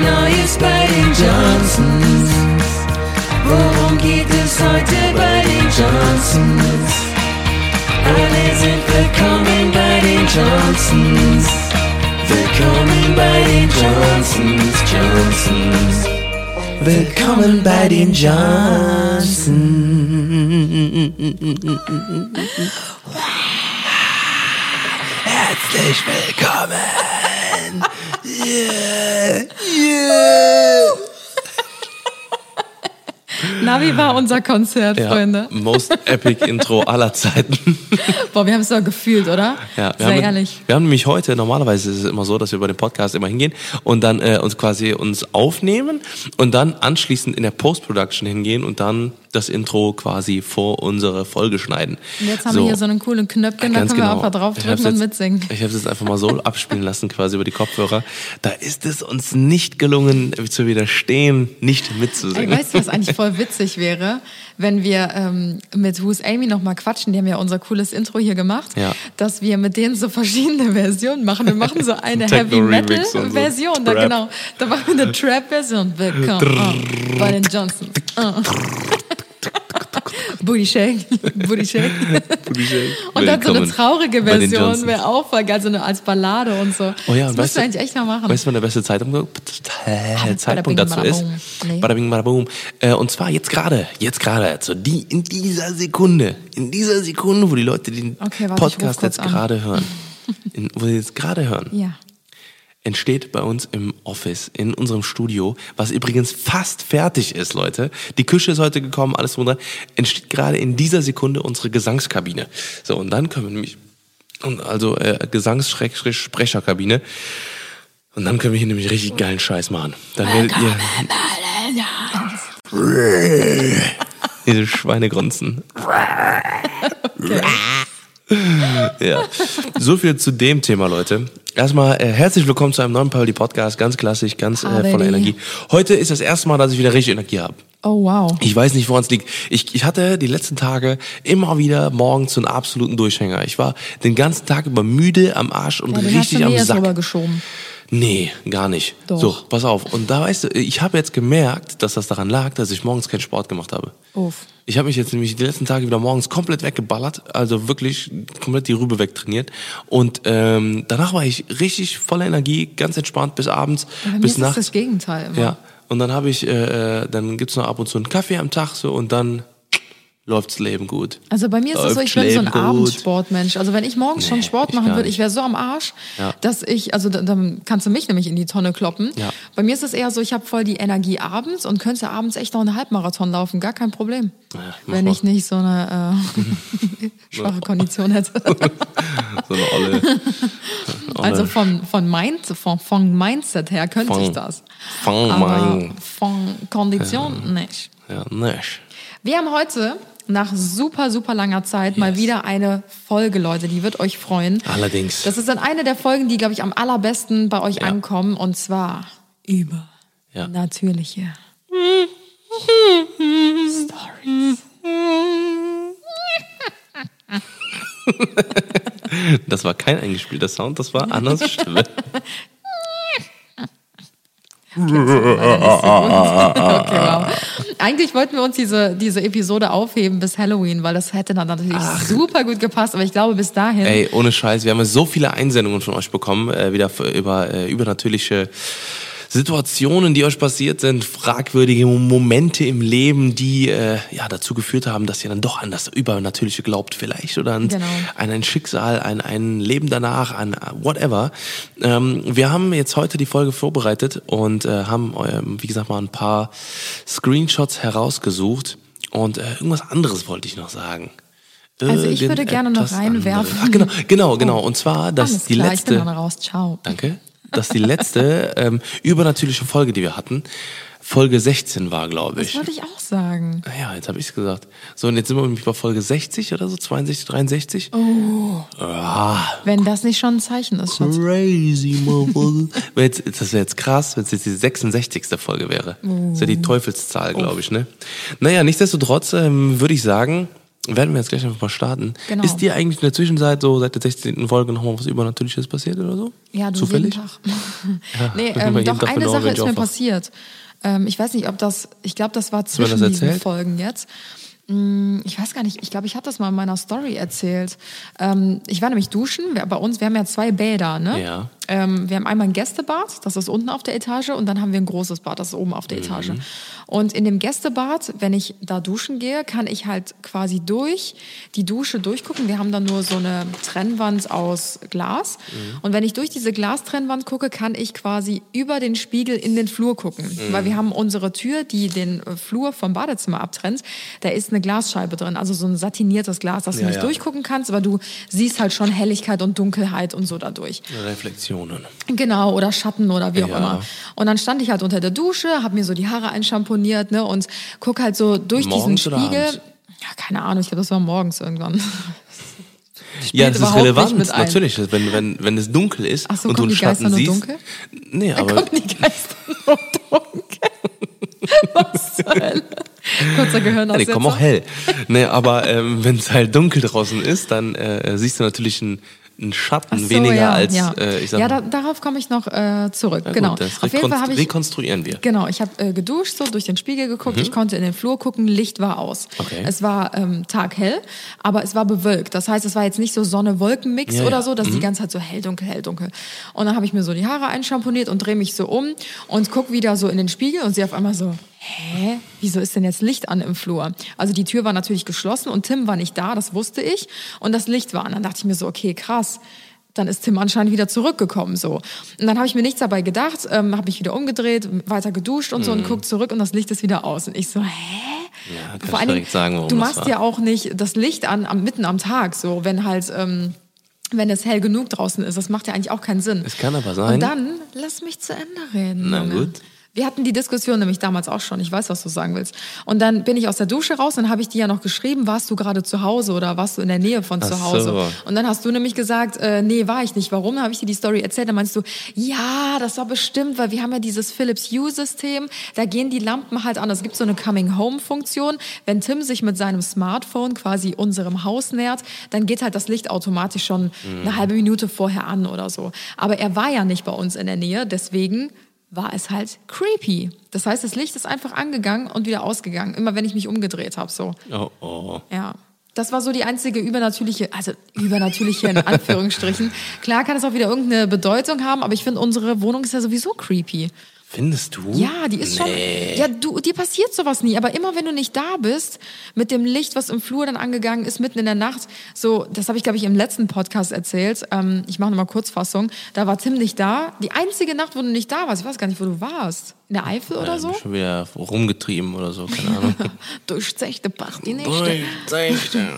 Neues bei den Johnsons. Worum geht es heute bei den Johnsons? Alle sind willkommen bei den Johnsons. Willkommen bei den Johnsons, Johnsons. Willkommen bei den Johnsons. Herzlich willkommen. Yeah, yeah. Na, wie war unser Konzert, Ja, Freunde? most epic Intro aller Zeiten. Boah, wir haben es doch gefühlt, oder? Ja, wir Sehr haben, ehrlich. Wir haben nämlich heute, normalerweise ist es immer so, dass wir bei dem Podcast immer hingehen und dann äh, uns quasi uns aufnehmen und dann anschließend in der Post-Production hingehen und dann das Intro quasi vor unsere Folge schneiden. Und jetzt haben wir hier so einen coolen Knöpfchen, da Ganz können wir genau. einfach Ich hab's draufdrücken und mitsingen. Ich habe es jetzt einfach mal so abspielen lassen, quasi über die Kopfhörer. Da ist es uns nicht gelungen, zu widerstehen, nicht Ey, mitzusingen. weißt du, was eigentlich voll witzig wäre, wenn wir ähm, mit Who's Amy noch mal quatschen, die haben ja unser cooles Intro hier gemacht, Ja. dass wir mit denen so verschiedene Versionen machen. Wir machen so eine Heavy Metal so Version, da genau. Da machen wir eine Trap Version. Willkommen oh, bei den Johnson. Oh. Booty Shake, Booty Shake. Und dann so eine traurige Version wäre auch voll geil, so eine als Ballade und so. Oh ja, das du du- eigentlich echt mal machen. Weißt du, wann der beste Zeitpunkt, äh, Zeitpunkt dazu ist? Nee. Bada bing, bada boom. Äh, und zwar jetzt gerade, jetzt gerade, also die, in dieser Sekunde, in dieser Sekunde, wo die Leute den Okay, warte, Podcast jetzt gerade hören, in, wo sie jetzt gerade hören, ja. Entsteht bei uns im Office, in unserem Studio, was übrigens fast fertig ist, Leute. Die Küche ist heute gekommen, alles drum dran. Entsteht gerade in dieser Sekunde unsere Gesangskabine. So, und dann können wir nämlich, und also äh, Gesangs-Sprecherkabine. Und dann können wir hier nämlich richtig geilen Scheiß machen. Dann werdet ihr diese Schweine grunzen. Ja, so viel zu dem Thema, Leute. Erstmal äh, herzlich willkommen zu einem neuen Pauli Podcast, ganz klassisch, ganz äh, voller. Energie. Heute ist das erste Mal, dass ich wieder richtig Energie habe. Oh, wow. Ich weiß nicht, woran es liegt. Ich, ich hatte die letzten Tage immer wieder morgens einen absoluten Durchhänger. Ich war den ganzen Tag über müde, am Arsch und Ja, den hast richtig du am mir jetzt Sack. rübergeschoben. Nee, gar nicht. Doch. So, pass auf. Und da weißt du, ich habe jetzt gemerkt, dass das daran lag, dass ich morgens keinen Sport gemacht habe. Uff. Ich habe mich jetzt nämlich die letzten Tage wieder morgens komplett weggeballert, also wirklich komplett die Rübe wegtrainiert. Und ähm, danach war ich richtig voller Energie, ganz entspannt bis abends, Bei mir bis ist nachts. das das Gegenteil immer. Ja. Und dann habe ich, äh, äh, dann gibt's noch ab und zu einen Kaffee am Tag so und dann läuft's Leben gut. Also bei mir ist es so, Läuft ich bin so ein Leben gut. Abendsportmensch. Also wenn ich morgens schon Nee, Sport ich machen würde, ich wäre so am Arsch, Ja. dass ich, also da- dann kannst du mich nämlich in die Tonne kloppen. Ja. Bei mir ist es eher so, ich habe voll die Energie abends und könnte abends echt noch einen Halbmarathon laufen, gar kein Problem. Ja, wenn mal. ich nicht so eine äh, schwache Kondition hätte. So eine olle. also von, von, Mind, von, von Mindset her könnte Von- ich das. von Aber mein- von Kondition nicht. Ja, nicht. Wir haben heute nach super, super langer Zeit mal Yes. wieder eine Folge, Leute, die wird euch freuen. Allerdings. Das ist dann eine der Folgen, die, glaube ich, am allerbesten bei euch Ja. ankommen und zwar über Ja. natürliche Stories. Das war kein eingespielter Sound, das war Annas Stimme. okay, wow. Eigentlich wollten wir uns diese, diese Episode aufheben bis Halloween, weil das hätte dann natürlich super gut gepasst, aber ich glaube bis dahin. Ey, ohne Scheiß, wir haben so viele Einsendungen von euch bekommen, äh, wieder für, über äh, übernatürliche Situationen, die euch passiert sind, fragwürdige Momente im Leben, die äh, ja dazu geführt haben, dass ihr dann doch an das Übernatürliche glaubt, vielleicht oder an, Genau. an ein Schicksal, an ein Leben danach, an whatever. Ähm, wir haben jetzt heute die Folge vorbereitet und äh, haben, ähm, wie gesagt, mal ein paar Screenshots herausgesucht und äh, irgendwas anderes wollte ich noch sagen. Also ich würde gerne noch reinwerfen. Ach, genau, genau, genau. Oh. Und zwar, dass Alles die klar, ich bin letzte. dann raus. Ciao. Danke. Dass die letzte ähm, übernatürliche Folge, die wir hatten, Folge 16 war, glaube Das ich. wollte ich auch sagen. Ah Ja, jetzt habe ich es gesagt. So, und jetzt sind wir nämlich bei Folge 60 oder so, 62, 63. Oh. Ah, Wenn das nicht schon ein Zeichen ist, Schatz. crazy, motherfucker. Das wäre jetzt krass, wenn es jetzt die 66. Folge wäre. Das wäre die Teufelszahl, glaube ich, ne? Naja, nichtsdestotrotz ähm, würde ich sagen, werden wir jetzt gleich einfach mal starten. Genau. Ist dir eigentlich in der Zwischenzeit so seit der 16. Folge nochmal was Übernatürliches passiert oder so? Ja, du Zufällig? jeden Tag. nee, jeden ähm, Tag doch, bin eine Sache ist mir passiert. Ähm, ich weiß nicht, ob das, ich glaube, das war zwischen das diesen? Folgen jetzt. Mm, Ich weiß gar nicht, ich glaube, ich habe das mal in meiner Story erzählt. Ähm, ich war nämlich duschen, bei uns, wir haben ja zwei Bäder, ne? Ja. Ähm, wir haben einmal ein Gästebad, das ist unten auf der Etage, und dann haben wir ein großes Bad, das ist oben auf der Mhm. Etage. Und in dem Gästebad, wenn ich da duschen gehe, kann ich halt quasi durch die Dusche durchgucken. Wir haben dann nur so eine Trennwand aus Glas. Mhm. Und wenn ich durch diese Glastrennwand gucke, kann ich quasi über den Spiegel in den Flur gucken. Mhm. Weil wir haben unsere Tür, die den äh, Flur vom Badezimmer abtrennt, da ist eine Glasscheibe drin, also so ein satiniertes Glas, dass du Ja, nicht ja. durchgucken kannst, aber du siehst halt schon Helligkeit und Dunkelheit und so dadurch. Reflexionen. Genau, oder Schatten oder wie auch Ja. immer. Und dann stand ich halt unter der Dusche, habe mir so die Haare einschamponiert ne, und guck halt so durch Morgens diesen Spiegel. Ja, keine Ahnung, ich glaube, das war morgens irgendwann. Ja, das ist relevant, natürlich. Wenn, wenn, wenn es dunkel ist Ach so, und du einen Schatten nur siehst. dunkel? Nee, Da aber kommen die Geister so dunkel. Was zur Hölle? Kurzer ja, die Gehirnaussetzer. kommen auch hell. nee, aber ähm, wenn es halt dunkel draußen ist, dann äh, siehst du natürlich einen, einen Schatten so, weniger ja, als, ja. äh, ich sag ja da, darauf komme ich noch äh, zurück. Ja, genau. Gut, das Auf jeden Fall ich rekonstruieren wir. Genau, ich habe äh, geduscht, so durch den Spiegel geguckt, ich konnte in den Flur gucken, Licht war aus. Mhm. Okay. Es war ähm, taghell, aber es war bewölkt. Das heißt, es war jetzt nicht so Sonne-Wolken-Mix Ja, oder so, dass die Mhm. ganze Zeit so hell, dunkel, hell, dunkel. Und dann habe ich mir so die Haare einschamponiert und drehe mich so um und guck wieder so in den Spiegel und sehe auf einmal so, hä, wieso ist denn jetzt Licht an im Flur? Also die Tür war natürlich geschlossen und Tim war nicht da, das wusste ich. Und das Licht war an. Dann dachte ich mir so, okay, krass dann ist Tim anscheinend wieder zurückgekommen so. Und dann habe ich mir nichts dabei gedacht, ähm, habe mich wieder umgedreht, weiter geduscht und so und guck zurück und das Licht ist wieder aus. Und ich so, hä? Mhm. Ja, Vor du allen Dingen, sagen, warum du machst ja auch nicht das Licht an am, mitten am Tag, so wenn halt ähm, wenn es hell genug draußen ist. Das macht ja eigentlich auch keinen Sinn. Es kann aber sein. Und dann lass mich zu Ende reden. Na Junge. gut. Wir hatten die Diskussion nämlich damals auch schon. Ich weiß, was du sagen willst. Und dann bin ich aus der Dusche raus und habe ich dir ja noch geschrieben, warst du gerade zu Hause oder warst du in der Nähe von Ach zu Hause? so. Und dann hast du nämlich gesagt, äh, nee, war ich nicht. Warum? Dann habe ich dir die Story erzählt. Dann meinst du, ja, das war bestimmt, weil wir haben ja dieses Philips Hue-System. Da gehen die Lampen halt an. Es gibt so eine Coming-Home-Funktion. Wenn Tim sich mit seinem Smartphone quasi unserem Haus nähert, dann geht halt das Licht automatisch schon eine halbe Minute vorher an oder so. Aber er war ja nicht bei uns in der Nähe, deswegen war es halt creepy. Das heißt, das Licht ist einfach angegangen und wieder ausgegangen, immer wenn ich mich umgedreht habe. So. Oh, oh. Ja. Das war so die einzige übernatürliche, also übernatürliche in Anführungsstrichen. Klar kann es auch wieder irgendeine Bedeutung haben, aber ich finde, unsere Wohnung ist ja sowieso creepy. Findest du? Ja, die ist schon. Ja, du, dir passiert sowas nie. Aber immer wenn du nicht da bist, mit dem Licht, was im Flur dann angegangen ist, mitten in der Nacht, so, das habe ich, glaube ich, im letzten Podcast erzählt. Ähm, ich mache nochmal Kurzfassung. Da war Tim nicht da. Die einzige Nacht, wo du nicht da warst, ich weiß gar nicht, wo du warst. In der Eifel oder Ja, so? Schon wieder rumgetrieben oder so, keine Ahnung. Durchzechte Party-Nächte.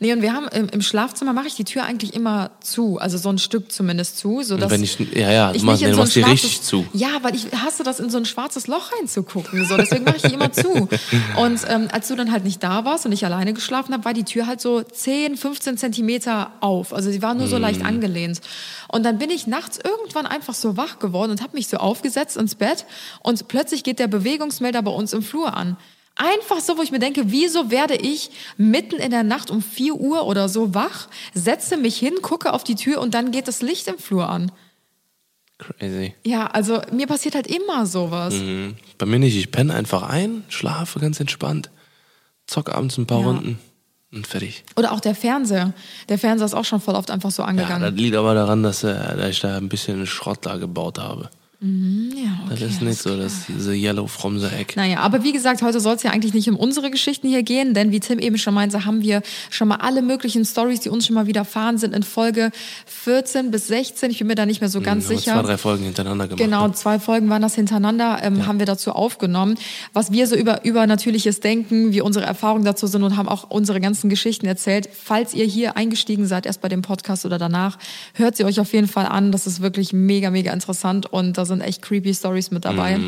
Nee, und wir haben im, im Schlafzimmer mache ich die Tür eigentlich immer zu, also so ein Stück zumindest zu, so dass wenn ich- ja, ja, du ich machst- nicht in so machst die richtig zu. Ja, weil ich hasse das in so ein schwarzes Loch reinzugucken, so deswegen mache ich die immer zu. Und ähm, als du dann halt nicht da warst und ich alleine geschlafen habe, war die Tür halt so 10, 15 Zentimeter auf, also sie war nur so leicht Mhm. angelehnt. Und dann bin ich nachts irgendwann einfach so wach geworden und habe mich so aufgesetzt ins Bett und plötzlich geht der Bewegungsmelder bei uns im Flur an. Einfach so, wo ich mir denke, wieso werde ich mitten in der Nacht um 4 Uhr oder so wach, setze mich hin, gucke auf die Tür und dann geht das Licht im Flur an. Crazy. Ja, also mir passiert halt immer sowas. Mhm. Bei mir nicht. Ich penne einfach ein, schlafe ganz entspannt, zock abends ein paar Ja. Runden und fertig. Oder auch der Fernseher. Der Fernseher ist auch schon voll oft einfach so Ja, angegangen. das liegt aber daran, dass, äh, dass ich da ein bisschen Schrott da gebaut habe. Ja, Das okay, ist nicht so, klar. dass diese Yellow from the Egg. Naja, aber wie gesagt, heute soll es ja eigentlich nicht um unsere Geschichten hier gehen, denn wie Tim eben schon meinte, haben wir schon mal alle möglichen Stories, die uns schon mal widerfahren sind, in Folge 14 bis 16. Ich bin mir da nicht mehr so ganz Haben wir sicher. zwei, drei Folgen hintereinander gemacht. Genau, ne? zwei Folgen waren das hintereinander, ähm, haben wir dazu aufgenommen, was wir so über übernatürliches denken, wie unsere Erfahrungen dazu sind und haben auch unsere ganzen Geschichten erzählt. Falls ihr hier eingestiegen seid, erst bei dem Podcast oder danach, hört sie euch auf jeden Fall an. Das ist wirklich mega, mega interessant und da sind echt creepy Stories mit dabei.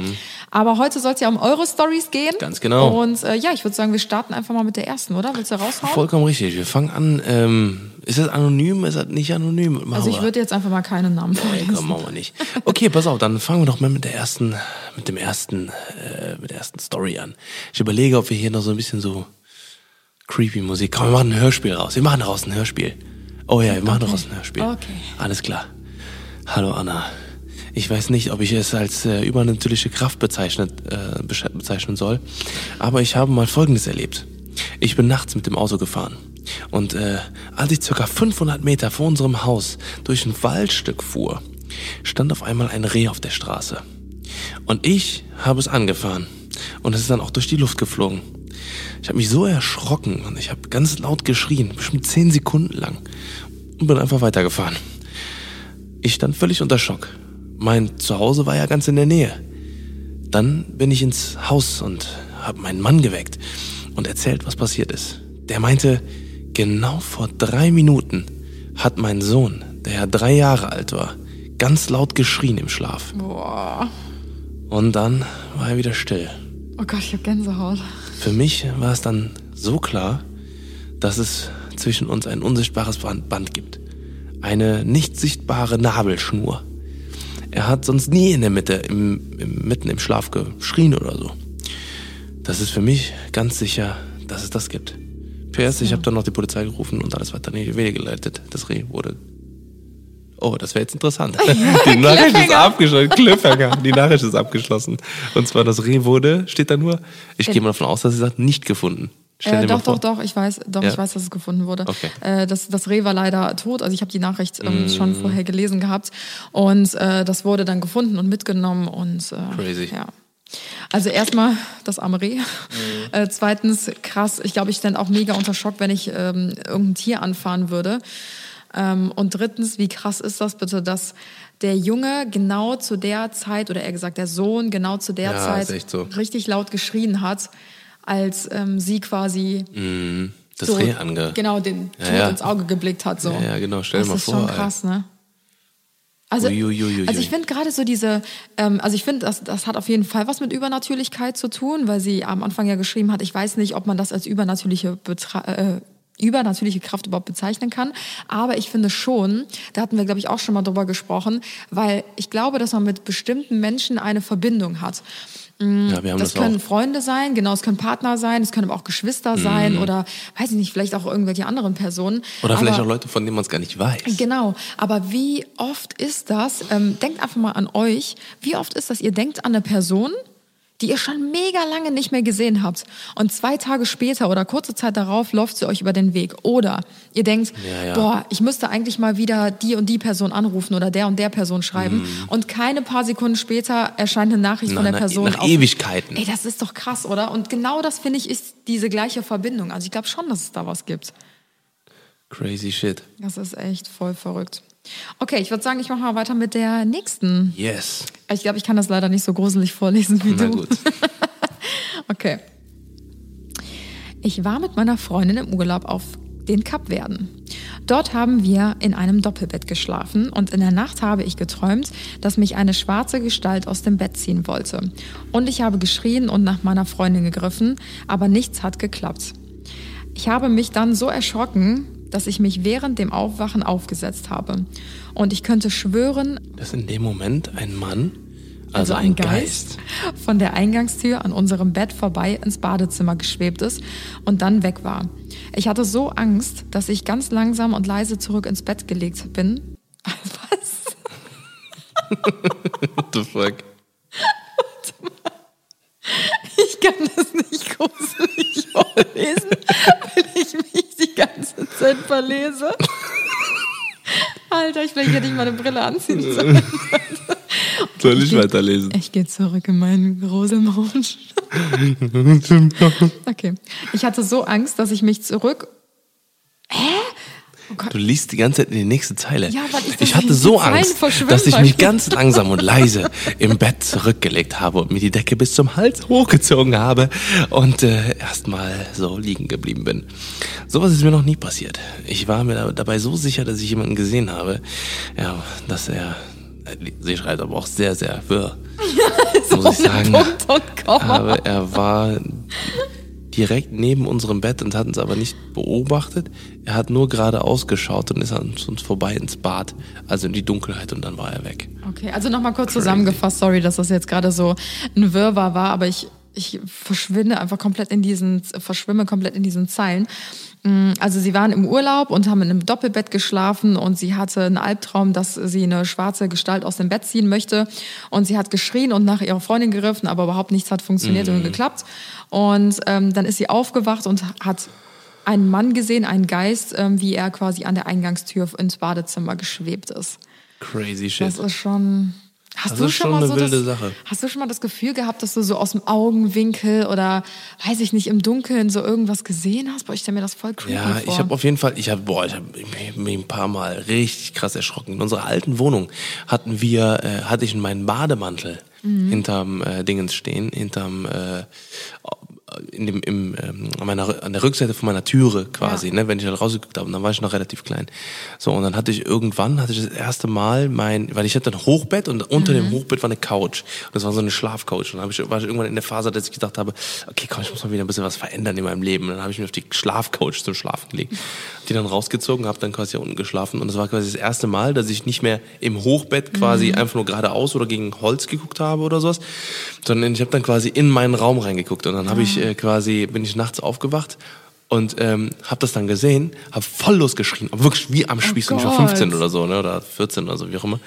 Aber heute soll es ja um eure Stories gehen. Mhm. Ganz genau. Und äh, ja, ich würde sagen, wir starten einfach mal mit der ersten, oder? Willst du raushauen? Vollkommen richtig. Wir fangen an. Ähm, ist das anonym? Ist das nicht anonym? Machen also ich würde jetzt einfach mal keinen Namen Nee, vorlesen. komm, machen wir nicht. Okay, pass auf, dann fangen wir doch mal mit der ersten, mit dem ersten, äh, mit der ersten Story an. Ich überlege, ob wir hier noch so ein bisschen so Creepy Musik. Komm, wir machen ein Hörspiel raus. Wir machen daraus ein Hörspiel. Oh ja, wir machen Okay. daraus ein Hörspiel. Okay. Alles klar. Hallo Anna. Ich weiß nicht, ob ich es als äh, übernatürliche Kraft bezeichnet, äh, bezeichnen soll, aber ich habe mal Folgendes erlebt. Ich bin nachts mit dem Auto gefahren und äh, als ich circa 500 Meter vor unserem Haus durch ein Waldstück fuhr, stand auf einmal ein Reh auf der Straße. Und ich habe es angefahren und es ist dann auch durch die Luft geflogen. Ich habe mich so erschrocken und ich habe ganz laut geschrien, bestimmt 10 Sekunden lang und bin einfach weitergefahren. Ich stand völlig unter Schock. Mein Zuhause war ja ganz in der Nähe. Dann bin ich ins Haus und habe meinen Mann geweckt und erzählt, was passiert ist. Der meinte, genau vor drei Minuten hat mein Sohn, der ja drei Jahre alt war, ganz laut geschrien im Schlaf. Boah. Und dann war er wieder still. Oh Gott, ich hab Gänsehaut. Für mich war es dann so klar, dass es zwischen uns ein unsichtbares Band gibt. Eine nicht sichtbare Nabelschnur. Er hat sonst nie in der Mitte, im, im, mitten im Schlaf geschrien oder so. Das ist für mich ganz sicher, dass es das gibt. PS, ich habe dann noch die Polizei gerufen und alles weiter in die Wege geleitet. Das Reh wurde. Oh, das wäre jetzt interessant. die Nachricht ist abgeschlossen. Cliffhanger. Die Nachricht ist abgeschlossen. Und zwar das Reh wurde, steht da nur, ich gehe mal davon aus, dass sie sagt, nicht gefunden. Äh, doch, doch, doch, ich weiß, doch, Ja? ich weiß, dass es gefunden wurde. Okay. Äh, das, das Reh war leider tot, also ich habe die Nachricht ähm, Mm. schon vorher gelesen gehabt und äh, das wurde dann gefunden und mitgenommen und äh, Crazy. Ja. Also erstmal das arme Reh. Mm. Äh, zweitens krass, ich glaube, ich stand auch mega unter Schock, wenn ich ähm, irgendein Tier anfahren würde. Ähm, und drittens, wie krass ist das bitte, dass der Junge genau zu der Zeit, oder eher gesagt der Sohn genau zu der Ja, Zeit so. richtig laut geschrien hat, als ähm, sie quasi Das so, Reh ange. Genau, den Ja, ja. ins Auge geblickt hat. So. Ja, ja, genau, stell dir das mal ist vor, schon ey. krass, ne? Also, Uiuiuiui. also ich finde gerade so diese, ähm, also ich finde, das, das hat auf jeden Fall was mit Übernatürlichkeit zu tun, weil sie am Anfang ja geschrieben hat, ich weiß nicht, ob man das als übernatürliche Betra äh, übernatürliche Kraft überhaupt bezeichnen kann. Aber ich finde schon, da hatten wir, glaube ich, auch schon mal drüber gesprochen, weil ich glaube, dass man mit bestimmten Menschen eine Verbindung hat. Ja, wir haben Das das, können auch. Freunde sein, genau, es können Partner sein, es können aber auch Geschwister sein oder, weiß ich nicht, vielleicht auch irgendwelche anderen Personen. Oder vielleicht aber, auch Leute, von denen man es gar nicht weiß. Genau, aber wie oft ist das, ähm, denkt einfach mal an euch, wie oft ist das, ihr denkt an eine Person, die ihr schon mega lange nicht mehr gesehen habt und zwei Tage später oder kurze Zeit darauf läuft sie euch über den Weg. Oder ihr denkt, Ja, ja. boah, ich müsste eigentlich mal wieder die und die Person anrufen oder der und der Person schreiben und keine paar Sekunden später erscheint eine Nachricht von Nach- der nach- Person. nach Ewigkeiten. Ey, das ist doch krass, oder? Und genau das, finde ich, ist diese gleiche Verbindung. Also ich glaube schon, dass es da was gibt. Crazy shit. Das ist echt voll verrückt. Okay, ich würde sagen, ich mache mal weiter mit der nächsten. Yes. Ich glaube, ich kann das leider nicht so gruselig vorlesen wie Na du. gut. Okay. Ich war mit meiner Freundin im Urlaub auf den Kapverden. Dort haben wir in einem Doppelbett geschlafen und in der Nacht habe ich geträumt, dass mich eine schwarze Gestalt aus dem Bett ziehen wollte. Und ich habe geschrien und nach meiner Freundin gegriffen, aber nichts hat geklappt. Ich habe mich dann so erschrocken, dass ich mich während dem Aufwachen aufgesetzt habe. Und ich könnte schwören, Dass in dem Moment ein Mann, also, ein Geist, von der Eingangstür an unserem Bett vorbei ins Badezimmer geschwebt ist und dann weg war. Ich hatte so Angst, dass ich ganz langsam und leise zurück ins Bett gelegt bin. Was? What the fuck? Ich kann das nicht gruselig vorlesen, weil Zeit verlese. Alter, ich vielleicht hätte ich mal eine Brille anziehen sollen. Soll ich geh- weiterlesen? Ich gehe zurück in meinen Rosenrausch. okay. Ich hatte so Angst, dass ich mich zurück. Hä? Oh. Du liest die ganze Zeit in die nächste Zeile. Ja, ich hatte so Angst, dass ich mich ganz langsam und leise im Bett zurückgelegt habe und mir die Decke bis zum Hals hochgezogen habe und äh, erstmal so liegen geblieben bin. Sowas ist mir noch nie passiert. Ich war mir da- dabei so sicher, dass ich jemanden gesehen habe, ja, dass er, sie schreibt aber auch sehr, sehr wirr, muss ich sagen. Aber er war direkt neben unserem Bett und hat uns aber nicht beobachtet. Er hat nur gerade ausgeschaut und ist an uns vorbei ins Bad, also in die Dunkelheit und dann war er weg. Okay, also nochmal kurz zusammengefasst. Sorry, dass das jetzt gerade so ein Wirrwarr war, aber ich, ich verschwinde einfach komplett in diesen, verschwimme komplett in diesen Zeilen. Mm, Also sie waren im Urlaub und haben in einem Doppelbett geschlafen und sie hatte einen Albtraum, dass sie eine schwarze Gestalt aus dem Bett ziehen möchte und sie hat geschrien und nach ihrer Freundin gegriffen, aber überhaupt nichts hat funktioniert und geklappt. Und ähm, dann ist sie aufgewacht und hat einen Mann gesehen, einen Geist, ähm, wie er quasi an der Eingangstür ins Badezimmer geschwebt ist. Crazy shit. Das ist schon. Hast Das du ist schon mal eine so wilde das, Sache. Hast du schon mal das Gefühl gehabt, dass du so aus dem Augenwinkel oder weiß ich nicht im Dunkeln so irgendwas gesehen hast? Boah, ich stelle mir das voll creepy Ja, vor. ich habe auf jeden Fall, ich habe, boah, ich habe mich ein paar Mal richtig krass erschrocken. In unserer alten Wohnung hatten wir, äh, hatte ich meinen Bademantel Mhm. hinterm äh, Dingens stehen, hinterm äh, in dem, im, ähm, an, meiner, an der Rückseite von meiner Türe quasi, Ja. ne, wenn ich halt rausgeguckt habe, und dann war ich noch relativ klein. So, und dann hatte ich irgendwann, hatte ich das erste Mal mein, weil ich hatte ein Hochbett und unter Mhm. dem Hochbett war eine Couch. Und das war so eine Schlafcouch. Und dann hab ich, war ich irgendwann in der Phase, dass ich gedacht habe, okay, komm, ich muss mal wieder ein bisschen was verändern in meinem Leben. Und dann habe ich mich auf die Schlafcouch zum Schlafen gelegt. Die dann rausgezogen, habe dann quasi hier unten geschlafen. Und das war quasi das erste Mal, dass ich nicht mehr im Hochbett quasi einfach nur geradeaus oder gegen Holz geguckt habe oder sowas, sondern ich habe dann quasi in meinen Raum reingeguckt. Und dann habe ich äh, quasi, bin ich nachts aufgewacht und ähm, habe das dann gesehen, habe voll losgeschrien, aber wirklich wie am Spieß. und ich war Gott. 15 oder so, ne, oder 14 oder so, wie auch immer.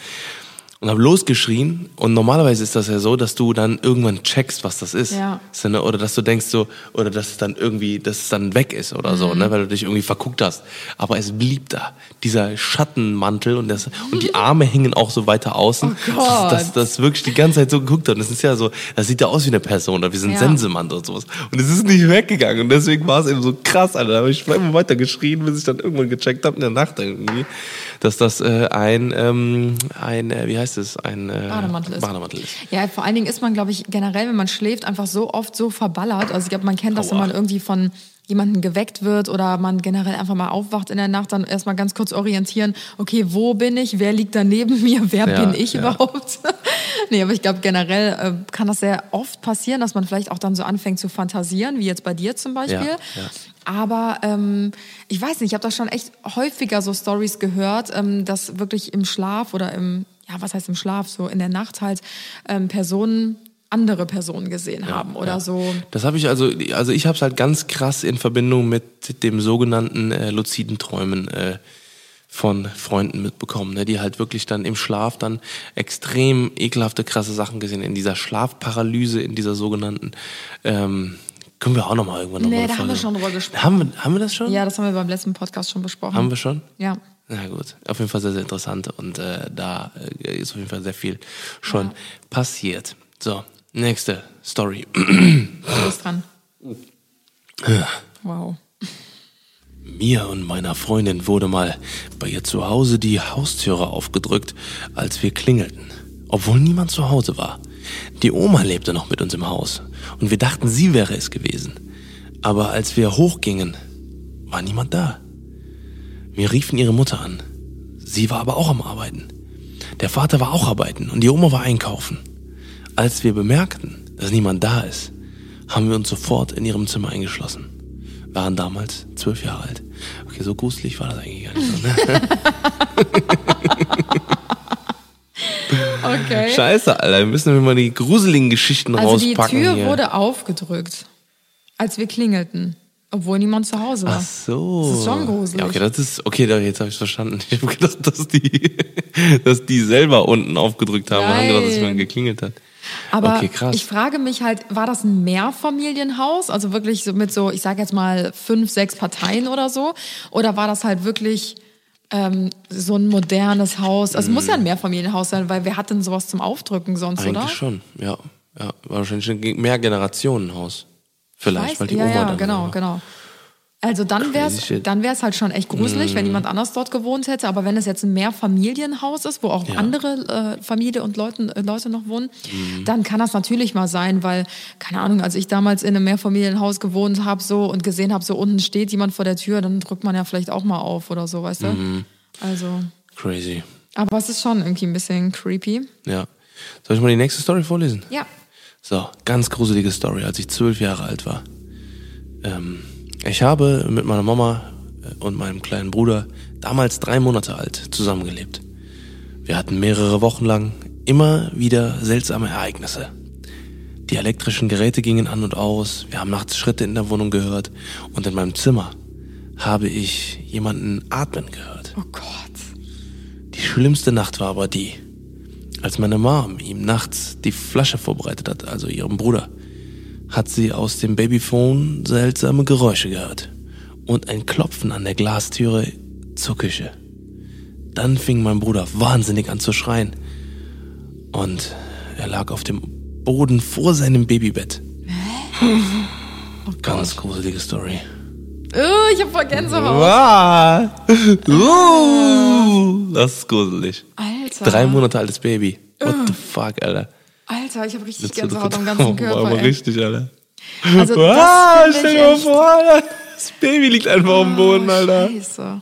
Und habe losgeschrien und normalerweise ist das ja so, dass du dann irgendwann checkst, was das ist. Ja. So, ne? Oder dass du denkst so, oder dass es dann irgendwie, dass es dann weg ist oder so, Mhm. ne? weil du dich irgendwie verguckt hast. Aber es blieb da. Dieser Schattenmantel und, das, und die Arme hingen auch so weiter außen. Oh. Dass, dass das wirklich die ganze Zeit so geguckt hat. Und das ist ja so, das sieht ja aus wie eine Person oder wie so ein Ja. Sensemantel und sowas. Und es ist nicht weggegangen. Und deswegen war es eben so krass, Alter. Da habe ich immer weiter geschrien, bis ich dann irgendwann gecheckt habe in der Nacht irgendwie, dass das äh, ein, ähm, ein, äh, wie heißt es, ein äh, Bademantel ist. Bademantel ist. Ja, vor allen Dingen ist man, glaube ich, generell, wenn man schläft, einfach so oft so verballert. Also ich glaube, man kennt das, wenn Aua. man irgendwie von jemandem geweckt wird oder man generell einfach mal aufwacht in der Nacht, dann erstmal ganz kurz orientieren, okay, wo bin ich, wer liegt da neben mir, wer Ja, bin ich ja. überhaupt? nee, aber ich glaube, generell äh, kann das sehr oft passieren, dass man vielleicht auch dann so anfängt zu fantasieren, wie jetzt bei dir zum Beispiel. Ja. Aber ähm, ich weiß nicht, ich habe da schon echt häufiger so Stories gehört, ähm, dass wirklich im Schlaf oder im, ja, was heißt im Schlaf, so in der Nacht halt ähm, Personen andere Personen gesehen haben oder ja. so. Das habe ich also, also ich habe es halt ganz krass in Verbindung mit dem sogenannten äh, luziden Träumen äh, von Freunden mitbekommen, ne, die halt wirklich dann im Schlaf dann extrem ekelhafte, krasse Sachen gesehen, in dieser Schlafparalyse, in dieser sogenannten, ähm, können wir auch nochmal irgendwann noch Nee, da haben wir schon drüber gesprochen. Haben wir, haben wir das schon? Ja, das haben wir beim letzten Podcast schon besprochen. Haben wir schon? Ja. Na gut, auf jeden Fall sehr, sehr interessant und äh, da äh, ist auf jeden Fall sehr viel schon Ja. passiert. So, nächste Story. Du bist dran. Wow. Mir und meiner Freundin wurde mal bei ihr zu Hause die Haustüre aufgedrückt, als wir klingelten, obwohl niemand zu Hause war. Die Oma lebte noch mit uns im Haus und wir dachten, sie wäre es gewesen. Aber als wir hochgingen, war niemand da. Wir riefen ihre Mutter an. Sie war aber auch am Arbeiten. Der Vater war auch arbeiten und die Oma war einkaufen. Als wir bemerkten, dass niemand da ist, haben wir uns sofort in ihrem Zimmer eingeschlossen. Waren damals zwölf Jahre alt. Okay, so gruselig war das eigentlich gar nicht so, ne? Okay. Scheiße, Alter, wir müssen mal die gruseligen Geschichten Also die rauspacken Tür hier. wurde aufgedrückt, als wir klingelten, obwohl niemand zu Hause war. Ach so. Das ist schon gruselig. Ja, okay, das ist, okay, jetzt habe ich verstanden. Ich habe gedacht, dass die, dass die selber unten aufgedrückt haben und haben gedacht, dass Nein. jemand geklingelt hat. Aber okay, ich frage mich halt, war das ein Mehrfamilienhaus? Also wirklich so mit so, ich sage jetzt mal fünf, sechs Parteien oder so? Oder war das halt wirklich ähm, so ein modernes Haus? Also es muss ja ein Mehrfamilienhaus sein, weil wer hat denn sowas zum Aufdrücken sonst, Eigentlich oder? schon, ja. ja. War wahrscheinlich ein Mehrgenerationenhaus. Vielleicht, Weiß- weil die ja, Oma ja, dann genau, war. genau. Also dann wäre es. Mm. dann wär's halt schon echt gruselig, wenn jemand anders dort gewohnt hätte. Aber wenn es jetzt ein Mehrfamilienhaus ist, wo auch Ja. andere äh, Familie und Leuten, äh, Leute noch wohnen, Mm. dann kann das natürlich mal sein, weil, keine Ahnung, als ich damals in einem Mehrfamilienhaus gewohnt habe so und gesehen habe, so unten steht jemand vor der Tür, dann drückt man ja vielleicht auch mal auf oder so, weißt du? Mm. Also, Crazy. aber es ist schon irgendwie ein bisschen creepy. Ja. Soll ich mal die nächste Story vorlesen? Ja. So, ganz gruselige Story, als ich zwölf Jahre alt war. Ähm, ich habe mit meiner Mama äh, und meinem kleinen Bruder, damals drei Monate alt, zusammengelebt. Wir hatten mehrere Wochen lang immer wieder seltsame Ereignisse. Die elektrischen Geräte gingen an und aus. Wir haben nachts Schritte in der Wohnung gehört. Und in meinem Zimmer habe ich jemanden atmen gehört. Oh Gott. Die schlimmste Nacht war aber die, als meine Mom ihm nachts die Flasche vorbereitet hat, also ihrem Bruder, hat sie aus dem Babyphone seltsame Geräusche gehört und ein Klopfen an der Glastüre zur Küche. Dann fing mein Bruder wahnsinnig an zu schreien und er lag auf dem Boden vor seinem Babybett. Oh Ganz gruselige Story. Oh, ich hab voll Gänsehaut. Wow. Uh, das ist gruselig. Alter. Drei Monate altes Baby. What the fuck, Alter. Alter, ich hab richtig wird Gänsehaut am ganzen Oh, Körper. aber ey. richtig, Alter. Also das stell dir mal vor, Alter. Das Baby liegt einfach auf dem Boden, Oh, Alter. Scheiße.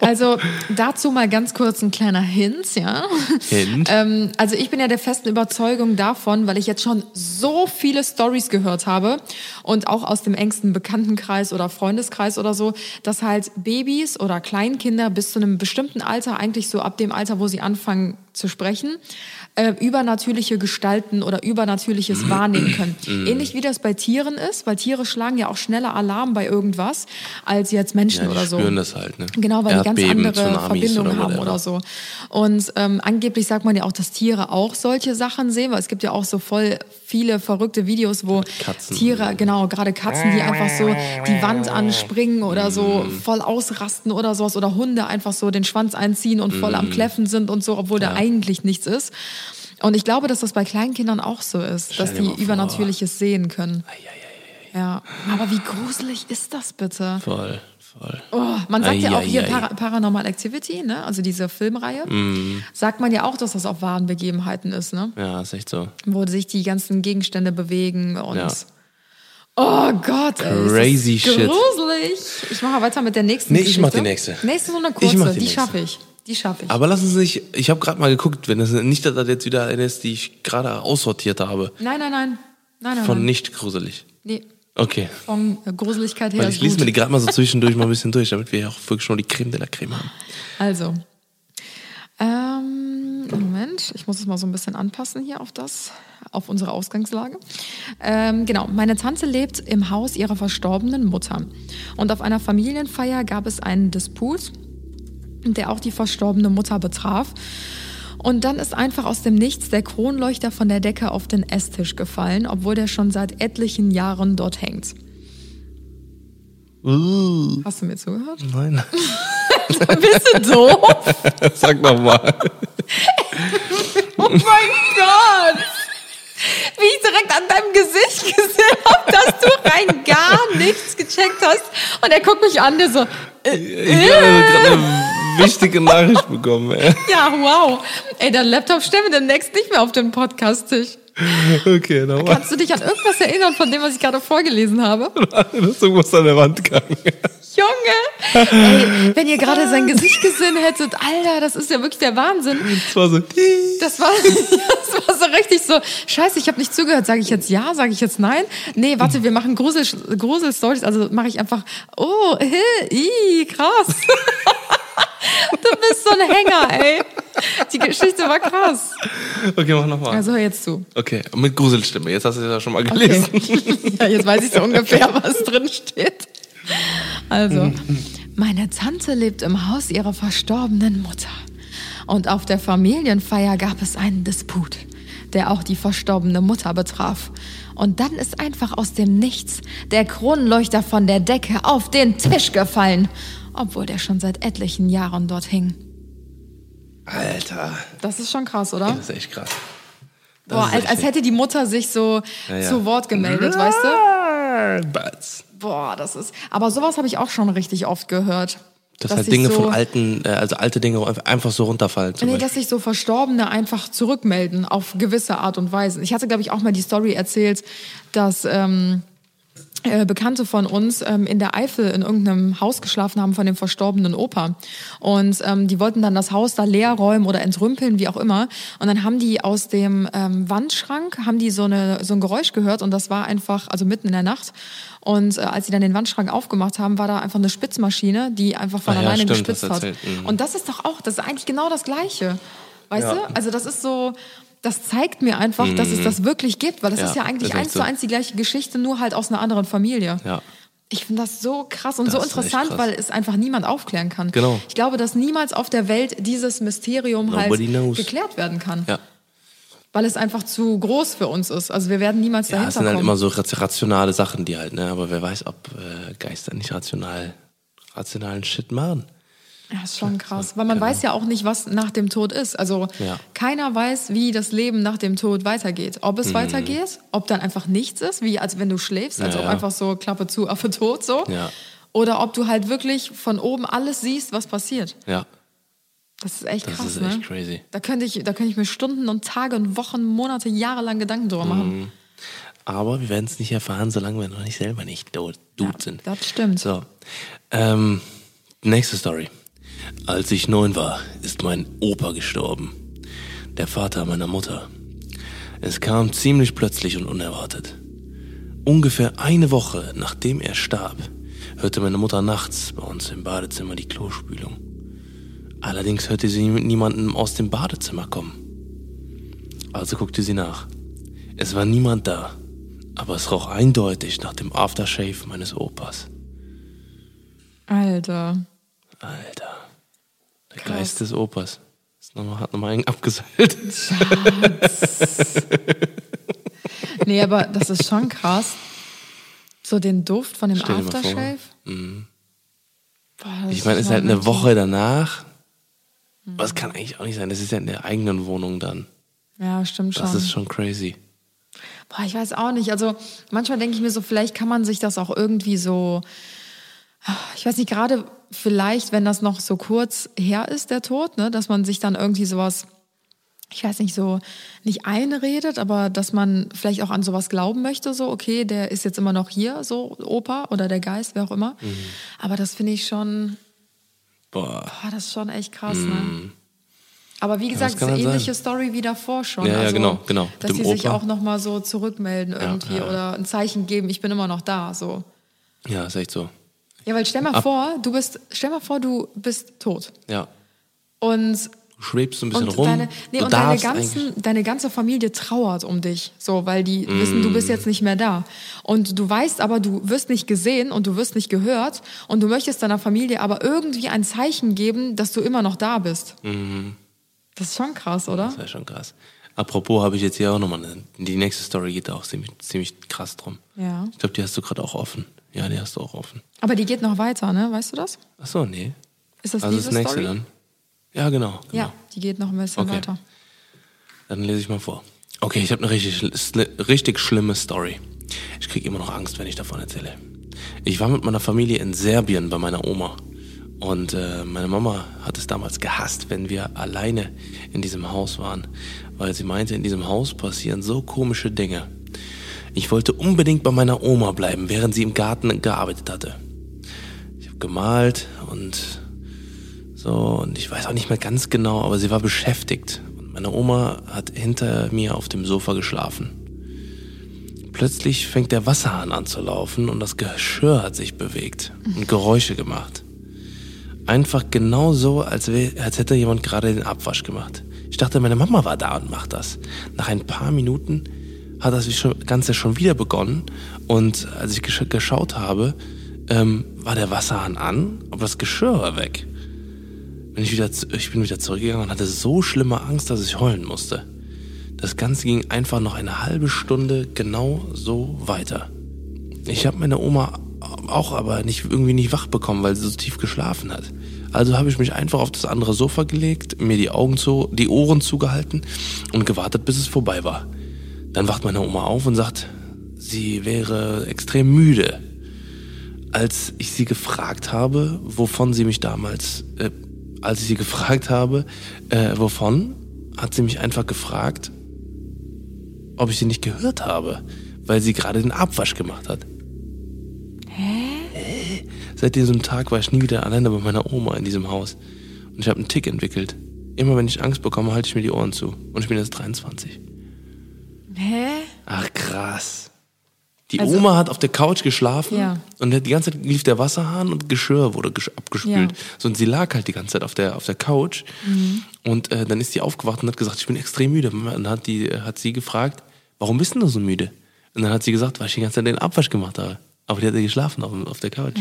Also dazu mal ganz kurz ein kleiner Hint, ja. Hint? Ähm, also ich bin ja der festen Überzeugung davon, weil ich jetzt schon so viele Stories gehört habe und auch aus dem engsten Bekanntenkreis oder Freundeskreis oder so, dass halt Babys oder Kleinkinder bis zu einem bestimmten Alter, eigentlich so ab dem Alter, wo sie anfangen zu sprechen, äh, übernatürliche Gestalten oder Übernatürliches wahrnehmen können. Ähnlich wie das bei Tieren ist, weil Tiere schlagen ja auch schneller Alarm bei irgendwas als jetzt Menschen Ja, oder so. spüren das halt, ne? Genau, weil die ganz Erdbeben, andere Tsunamis Verbindungen haben oder so. Und ähm, angeblich sagt man ja auch, dass Tiere auch solche Sachen sehen, weil es gibt ja auch so voll viele verrückte Videos, wo Katzen. Tiere, genau, gerade Katzen, die einfach so die Wand anspringen oder so Mhm. voll ausrasten oder sowas oder Hunde einfach so den Schwanz einziehen und voll Mhm. am Kläffen sind und so, obwohl da eigentlich nichts ist. Und ich glaube, dass das bei Kleinkindern auch so ist, dass die. Übernatürliches sehen können. Ja, aber wie gruselig ist das bitte? Voll, voll. Oh, man sagt ja auch hier. Para Paranormal Activity, ne? also diese Filmreihe, Mhm. sagt man ja auch, dass das auf wahren Begebenheiten ist, ne? Ja, ist echt so. wo sich die ganzen Gegenstände bewegen und Ja. oh Gott, ey, Crazy ist das shit. gruselig. Ich mache weiter mit der nächsten. Nee, ich mach Geschichte. die nächste. Nächste so eine kurze, die, die schaffe ich. Die schaffe ich. Aber lass uns nicht, ich habe gerade mal geguckt, wenn das nicht, dass das jetzt wieder eine ist, die ich gerade aussortiert habe. nein, nein, nein, nein, nein, Von nein. nicht gruselig. Nee, Okay. von äh, Gruseligkeit her Weil ich lese mir die gerade mal so zwischendurch mal ein bisschen durch, damit wir ja auch wirklich schon die Creme de la Creme haben. Also, ähm, Moment, ich muss es mal so ein bisschen anpassen hier auf das, auf unsere Ausgangslage. Ähm, genau, meine Tante lebt im Haus ihrer verstorbenen Mutter. Und auf einer Familienfeier gab es einen Disput, der auch die verstorbene Mutter betraf. Und dann ist einfach aus dem Nichts der Kronleuchter von der Decke auf den Esstisch gefallen, obwohl der schon seit etlichen Jahren dort hängt. Uh, Hast du mir zugehört? nein. Bist du doof? Sag noch mal. Oh mein Gott! Wie ich direkt an deinem Gesicht gesehen habe, dass du rein gar nichts gecheckt hast. Und er guckt mich an, der so, äh, Ich eine wichtige Nachricht bekommen. Ey. ja, wow. Ey, dein Laptop stellen wir demnächst nicht mehr auf den Podcast-Tisch. Okay, nochmal. Kannst du dich an irgendwas erinnern von dem, was ich gerade vorgelesen habe? Da ist irgendwas an der Wand gegangen. Junge! Ey, wenn ihr gerade sein Gesicht gesehen hättet, Alter, das ist ja wirklich der Wahnsinn. Das war so. Das war, das war so richtig so, scheiße, ich habe nicht zugehört. Sage ich jetzt ja, sage ich jetzt nein? Nee, warte, wir machen Grusel, Grusel-Stories. Also mache ich einfach, oh, äh, ih, krass. du bist so ein Hänger, ey. Die Geschichte war krass. Okay, mach nochmal. Also hör jetzt zu. Okay, mit Gruselstimme. Jetzt hast du es ja schon mal Okay. gelesen. ja, jetzt weiß ich so ungefähr, was drin steht. Also, meine Tante lebt im Haus ihrer verstorbenen Mutter. Und auf der Familienfeier gab es einen Disput, der auch die verstorbene Mutter betraf. Und dann ist einfach aus dem Nichts der Kronleuchter von der Decke auf den Tisch gefallen, obwohl der schon seit etlichen Jahren dort hing. Alter, Das ist schon krass, oder? das ist echt krass. Das Boah, als, als hätte die Mutter sich so Ja, ja. zu Wort gemeldet, weißt du? Bats. Boah, das ist. Aber sowas habe ich auch schon richtig oft gehört. Dass, Dass halt sich Dinge so, von alten, äh, also alte Dinge einfach so runterfallen. Nee, Beispiel. dass sich so Verstorbene einfach zurückmelden auf gewisse Art und Weise. Ich hatte, glaube ich, auch mal die Story erzählt, dass ähm, äh, Bekannte von uns ähm, in der Eifel in irgendeinem Haus geschlafen haben von dem verstorbenen Opa. Und ähm, die wollten dann das Haus da leer räumen oder entrümpeln, wie auch immer. Und dann haben die aus dem ähm, Wandschrank, haben die so, eine, so ein Geräusch gehört und das war einfach, also mitten in der Nacht. Und äh, als sie dann den Wandschrank aufgemacht haben, war da einfach eine Spitzmaschine, die einfach von Ah ja, alleine stimmt, gespitzt hat. mhm. Und das ist doch auch, das ist eigentlich genau das Gleiche. Weißt Ja. du? Also das ist so, das zeigt mir einfach, dass es das wirklich gibt, weil es Ja, ist ja eigentlich eins so. zu eins die gleiche Geschichte, nur halt aus einer anderen Familie. Ja. Ich finde das so krass und Das so interessant, weil es einfach niemand aufklären kann. Genau. Ich glaube, dass niemals auf der Welt dieses Mysterium Nobody halt knows. geklärt werden kann. Ja. Weil es einfach zu groß für uns ist. Also wir werden niemals Ja, dahinter es sind halt kommen. immer so rat- rationale Sachen, die halt, ne? Aber wer weiß, ob äh, Geister nicht rational, rationalen Shit machen. Ja, ist schon krass. Weil man weiß ja auch nicht, was nach dem Tod ist. Also Ja. keiner weiß, wie das Leben nach dem Tod weitergeht. Ob es weitergeht, ob dann einfach nichts ist, wie als wenn du schläfst, als Mhm. Ja, ob ja. einfach so Klappe zu, Affe tot so. Oder ob du halt wirklich von oben alles siehst, was passiert. Ja, Das ist echt das krass, ist ne? echt crazy. Da könnte, ich, da könnte ich mir Stunden und Tage und Wochen, Monate, Jahre lang Gedanken drüber machen. Mhm. Aber wir werden es nicht erfahren, solange wir noch nicht selber nicht tot sind. Das stimmt. So, ähm, nächste Story. Als ich neun war, ist mein Opa gestorben. Der Vater meiner Mutter. Es kam ziemlich plötzlich und unerwartet. Ungefähr eine Woche nachdem er starb, hörte meine Mutter nachts bei uns im Badezimmer die Klospülung. Allerdings hörte sie mit niemandem aus dem Badezimmer kommen. Also guckte sie nach. Es war niemand da, aber es roch eindeutig nach dem Aftershave meines Opas. Alter. Alter. Der Krass. Geist des Opas. Nochmal, hat nochmal einen abgeseilt. Nee, aber das ist schon krass. So den Duft von dem Stell. Aftershave. Boah, das Ich meine, es ist halt eine Woche danach. Aber es kann eigentlich auch nicht sein. Das ist ja in der eigenen Wohnung dann. Ja, stimmt schon. Das ist schon crazy. Boah, ich weiß auch nicht. Also manchmal denke ich mir so, vielleicht kann man sich das auch irgendwie so, ich weiß nicht, gerade vielleicht, wenn das noch so kurz her ist, der Tod, ne, dass man sich dann irgendwie sowas, ich weiß nicht, so nicht einredet, aber dass man vielleicht auch an sowas glauben möchte, so, okay, der ist jetzt immer noch hier, so Opa oder der Geist, wer auch immer. Mhm. Aber das finde ich schon, Boah. boah, das ist schon echt krass, ne? Aber wie gesagt, Mhm. kann es ist dann eine ähnliche sein. Story wie davor schon. Ja, ja, also, genau, genau. Dass die dem sich Opa. auch nochmal so zurückmelden irgendwie ja. oder ein Zeichen geben, ich bin immer noch da. So. Ja, ist echt so. Ja, weil stell mal vor, du bist, stell mal vor, du bist tot. Ja. Und, Du schwebst so ein bisschen rum. deine, nee, und deine, ganzen, deine ganze Familie trauert um dich. So, weil die wissen, du Mm. bist jetzt nicht mehr da. Und du weißt aber, du wirst nicht gesehen und du wirst nicht gehört. Und du möchtest deiner Familie aber irgendwie ein Zeichen geben, dass du immer noch da bist. Mhm. Das ist schon krass, oder? Das wäre schon krass. Apropos habe ich jetzt hier auch nochmal eine. Die nächste Story geht da auch ziemlich, ziemlich krass drum. Ja. Ich glaube, die hast du gerade auch offen. Ja, die hast du auch offen. Aber die geht noch weiter, ne? Weißt du das? Ach so, nee. Ist das also diese das nächste Story? dann. Ja, genau. genau. Ja, die geht noch ein bisschen Okay. weiter. Dann lese ich mal vor. Okay, ich habe eine richtig, schli- richtig schlimme Story. Ich kriege immer noch Angst, wenn ich davon erzähle. Ich war mit meiner Familie in Serbien bei meiner Oma. Und äh, meine Mama hat es damals gehasst, wenn wir alleine in diesem Haus waren. Weil sie meinte, in diesem Haus passieren so komische Dinge. Ich wollte unbedingt bei meiner Oma bleiben, während sie im Garten gearbeitet hatte. Ich habe gemalt und so, und ich weiß auch nicht mehr ganz genau, aber sie war beschäftigt. Und meine Oma hat hinter mir auf dem Sofa geschlafen. Plötzlich fängt der Wasserhahn an zu laufen und das Geschirr hat sich bewegt und Geräusche gemacht. Einfach genau so, als, als hätte jemand gerade den Abwasch gemacht. Ich dachte, meine Mama war da und macht das. Nach ein paar Minuten hat das Ganze schon wieder begonnen und als ich gesch geschaut habe, ähm, war der Wasserhahn an, aber das Geschirr war weg. Bin ich, wieder, ich bin wieder zurückgegangen und hatte so schlimme Angst, dass ich heulen musste. Das Ganze ging einfach noch eine halbe Stunde genau so weiter. Ich habe meine Oma auch aber nicht irgendwie nicht wach bekommen, weil sie so tief geschlafen hat. Also habe ich mich einfach auf das andere Sofa gelegt, mir die Augen zu, die Ohren zugehalten und gewartet, bis es vorbei war. Dann wacht meine Oma auf und sagt, sie wäre extrem müde. Als ich sie gefragt habe, wovon sie mich damals, äh, als ich sie gefragt habe, äh, wovon, hat sie mich einfach gefragt, ob ich sie nicht gehört habe, weil sie gerade den Abwasch gemacht hat. Hä? Seit diesem Tag war ich nie wieder alleine bei meiner Oma in diesem Haus. Und ich habe einen Tick entwickelt. Immer wenn ich Angst bekomme, halte ich mir die Ohren zu. Und ich bin jetzt 23. Hä? Ach krass. Die Also- Oma hat auf der Couch geschlafen Ja. und die ganze Zeit lief der Wasserhahn und Geschirr wurde abgespült. Ja. So, und sie lag halt die ganze Zeit auf der, auf der Couch. Mhm. Und äh, dann ist sie aufgewacht und hat gesagt, ich bin extrem müde. Und dann hat, die, hat sie gefragt, warum bist denn du so müde? Und dann hat sie gesagt, weil ich die ganze Zeit den Abwasch gemacht habe. Aber die hat ja geschlafen auf, auf der Couch.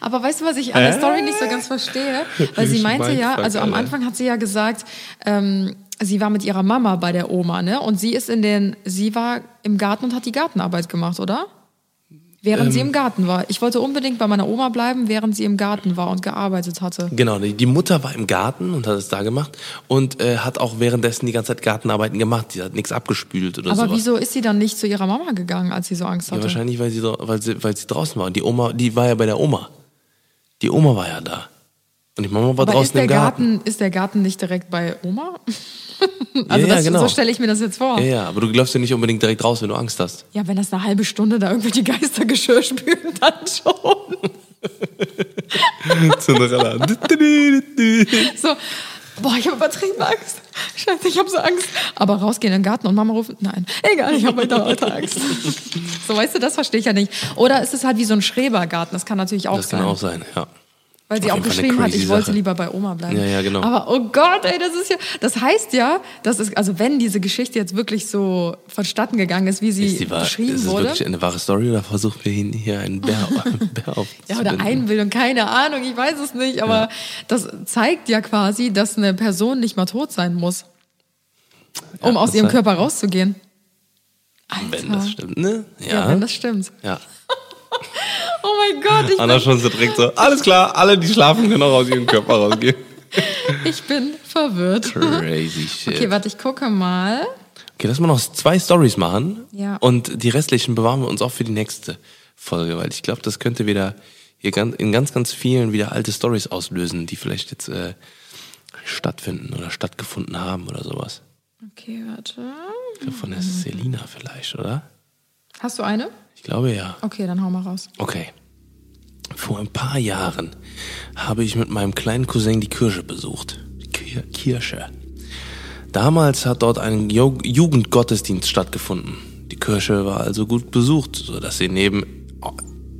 Aber weißt du, was ich an der Story nicht so ganz verstehe? Weil sie meinte ja, also am. Anfang hat sie ja gesagt, ähm, sie war mit ihrer Mama bei der Oma, ne? Und sie ist in den, sie war im Garten und hat die Gartenarbeit gemacht, oder? Während Ähm. sie im Garten war. Ich wollte unbedingt bei meiner Oma bleiben, während sie im Garten war und gearbeitet hatte. Genau, die, die Mutter war im Garten und hat es da gemacht und äh, hat auch währenddessen die ganze Zeit Gartenarbeiten gemacht. Die hat nichts abgespült oder Aber sowas. wieso ist sie dann nicht zu ihrer Mama gegangen, als sie so Angst Ja, hatte? wahrscheinlich, weil sie, weil, sie, weil sie draußen war. Und die Oma, die war ja bei der Oma. Die Oma war ja da. Und die Mama war Aber draußen ist der im Garten. Garten, ist der Garten nicht direkt bei Oma? also ja, das, genau. so stelle ich mir das jetzt vor. Ja, ja, aber du läufst ja nicht unbedingt direkt raus, wenn du Angst hast. Ja, wenn das eine halbe Stunde da irgendwelche Geistergeschirr spülen, dann schon. Cinderella. So, boah, ich habe übertrieben Angst. Scheiße, ich habe so Angst. Aber rausgehen in den Garten und Mama ruft, nein, egal, ich habe heute weiter Angst. So, weißt du, das verstehe ich ja nicht. Oder ist es halt wie so ein Schrebergarten, das kann natürlich auch das sein. kann auch sein, ja. Weil sie auch geschrieben hat, ich wollte Sache. lieber bei Oma bleiben. Ja, ja, genau. Aber oh Gott, ey, das ist ja, das heißt ja, das ist, also wenn diese Geschichte jetzt wirklich so vonstatten gegangen ist, wie sie Ist, die wahr, beschrieben ist es wurde. wirklich eine wahre Story oder versuchen wir ihn hier einen Bär, einen Bär Ja, oder Einbildung, keine Ahnung, ich weiß es nicht, aber das zeigt ja quasi, dass eine Person nicht mal tot sein muss, um Ja, aus ihrem Körper rauszugehen. Alter. Wenn das stimmt, ne? Ja, wenn das stimmt. ja. Oh mein Gott, ich Anna bin, schon so direkt so, alles klar, alle, die schlafen, können auch aus ihrem Körper rausgehen. ich bin verwirrt. Crazy shit. Okay, warte, ich gucke mal. Okay, lass mal noch zwei Stories machen. Ja. Und die restlichen bewahren wir uns auch für die nächste Folge, weil ich glaube, das könnte wieder hier ganz, in ganz, ganz vielen wieder alte Stories auslösen, die vielleicht jetzt äh, stattfinden oder stattgefunden haben oder sowas. Okay, warte. Von der Selina vielleicht, oder? Hast du eine? Ich glaube ja. Okay, dann hau mal raus. Okay. Vor ein paar Jahren habe ich mit meinem kleinen Cousin die Kirche besucht. Die Kir Kirche. Damals hat dort ein Jo- Jugendgottesdienst stattgefunden. Die Kirche war also gut besucht, sodass sie neben,